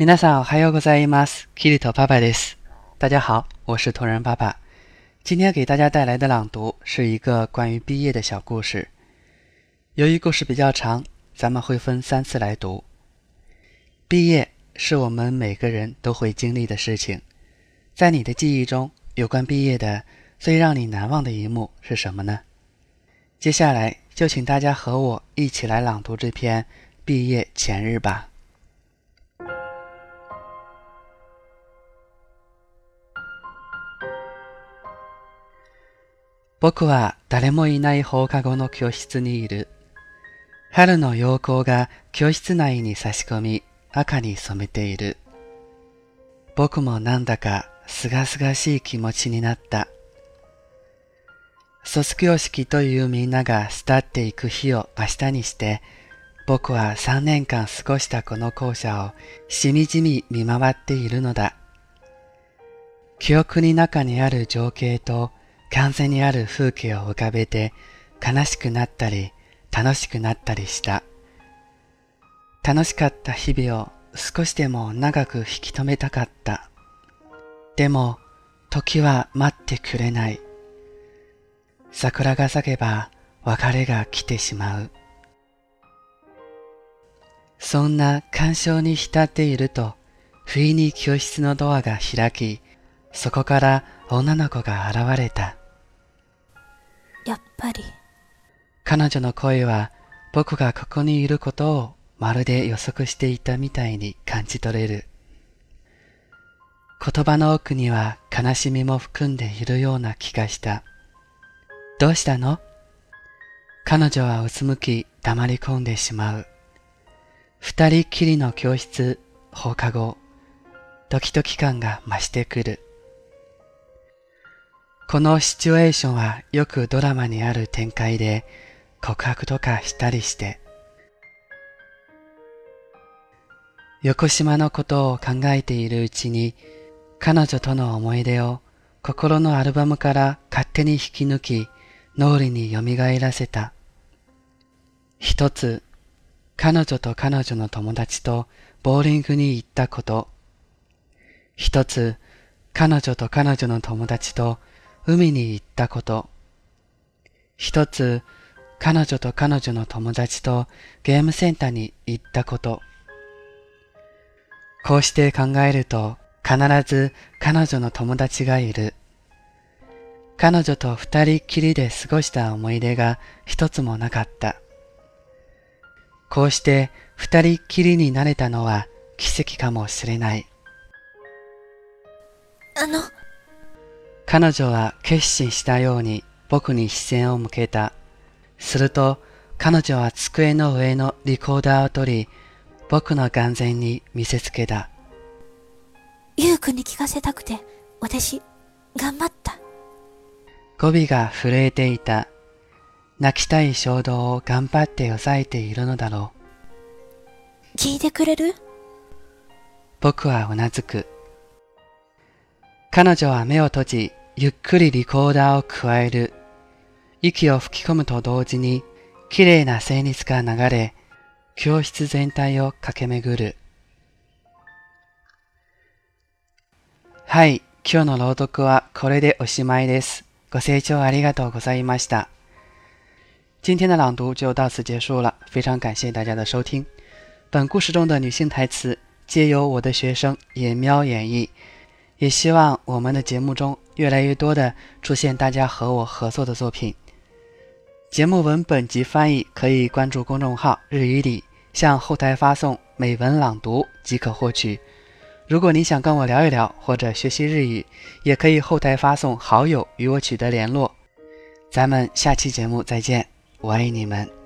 皆さんおはようございます。キリト爸爸です。大家好，我是同人爸爸。今天给大家带来的朗读是一个关于毕业的小故事。由于故事比较长，咱们会分三次来读。毕业是我们每个人都会经历的事情。在你的记忆中，有关毕业的最让你难忘的一幕是什么呢？接下来就请大家和我一起来朗读这篇毕业前日吧。 僕は誰もいない放課後の教室にいる。春の陽光が教室内に差し込み赤に染めている。僕もなんだかすがすがしい気持ちになった。卒業式というみんなが巣立っていく日を明日にして、僕は3年間過ごしたこの校舎をしみじみ見回っているのだ。記憶に中にある情景と完全にある風景を浮かべて悲しくなったり楽しくなったりした。楽しかった日々を少しでも長く引き止めたかった。でも時は待ってくれない。桜が咲けば別れが来てしまう。そんな感傷に浸っていると、不意に教室のドアが開き、そこから女の子が現れた。やっぱり彼女の声は僕がここにいることをまるで予測していたみたいに感じ取れる。言葉の奥には悲しみも含んでいるような気がした。どうしたの？彼女はうつむき黙り込んでしまう。二人きりの教室、放課後、ドキドキ感が増してくる。このシチュエーションはよくドラマにある展開で告白とかしたりして。横島のことを考えているうちに彼女との思い出を心のアルバムから勝手に引き抜き脳裏に蘇らせた。一つ、彼女と彼女の友達とボーリングに行ったこと。一つ、彼女と彼女の友達と海に行ったこと。一つ、彼女と彼女の友達とゲームセンターに行ったこと。こうして考えると必ず彼女の友達がいる。彼女と二人きりで過ごした思い出が一つもなかった。こうして二人きりになれたのは奇跡かもしれない。あの彼女は決心したように僕に視線を向けた。すると彼女は机の上のリコーダーを取り、僕の眼前に見せつけた。ゆうくんに聞かせたくて私頑張った語尾が震えていた。泣きたい衝動を頑張って抑えているのだろう。聞いてくれる？僕はうなずく。彼女は目を閉じ、ゆっくりリコーダーを加える。息を吹き込むと同時に、綺麗な旋律が流れ、教室全体を駆け巡る。はい、今日の朗読はこれでおしまいです。ご清聴ありがとうございました。今天的朗读就到此结束了，非常感谢大家的收听。本故事中的女性台词皆由我的学生野喵演绎，也希望我们的节目中越来越多的出现大家和我合作的作品。节目文本及翻译可以关注公众号“日语里”，向后台发送“美文朗读”即可获取。如果你想跟我聊一聊或者学习日语，也可以后台发送好友与我取得联络。咱们下期节目再见，我爱你们。